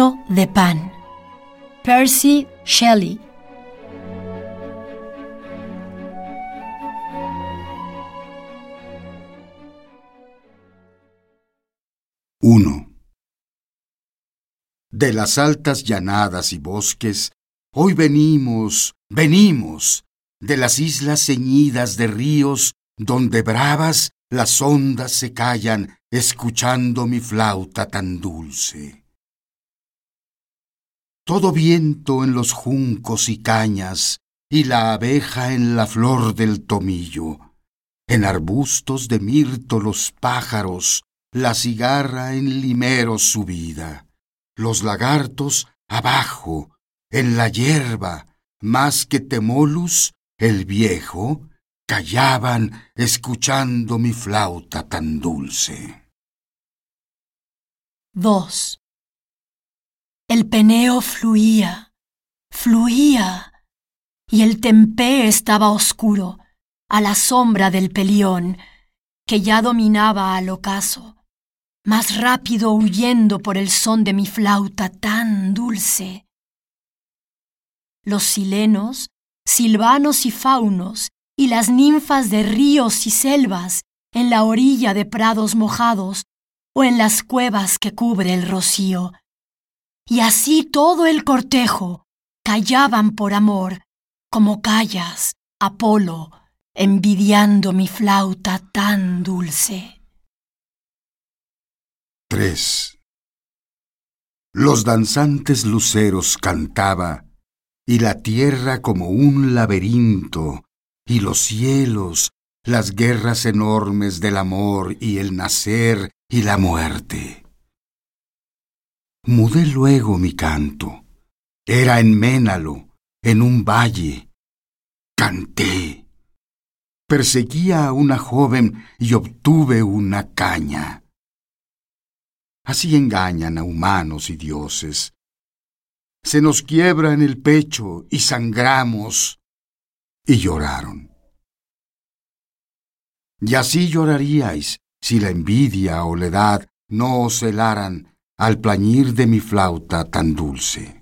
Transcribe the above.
De Pan. Percy Shelley. Uno. De las altas llanadas y bosques, hoy venimos, venimos, de las islas ceñidas de ríos, donde bravas las ondas se callan, escuchando mi flauta tan dulce. Todo viento en los juncos y cañas, y la abeja en la flor del tomillo, en arbustos de mirto los pájaros, la cigarra en limeros subida, los lagartos abajo, en la hierba, más que Temolus, el viejo, callaban escuchando mi flauta tan dulce. 2. El peneo fluía, fluía, y el tempé estaba oscuro, a la sombra del pelión, que ya dominaba al ocaso, más rápido huyendo por el son de mi flauta tan dulce. Los silenos, silvanos y faunos, y las ninfas de ríos y selvas, en la orilla de prados mojados, o en las cuevas que cubre el rocío. Y así todo el cortejo callaban por amor, como callas, Apolo, envidiando mi flauta tan dulce. 3. Los danzantes luceros cantaba, y la tierra como un laberinto, y los cielos, las guerras enormes del amor y el nacer y la muerte. Mudé luego mi canto. Era en Ménalo, en un valle. Canté. Perseguía a una joven y obtuve una caña. Así engañan a humanos y dioses. Se nos quiebra en el pecho y sangramos. Y lloraron. Y así lloraríais si la envidia o la edad no os helaran al plañir de mi flauta tan dulce.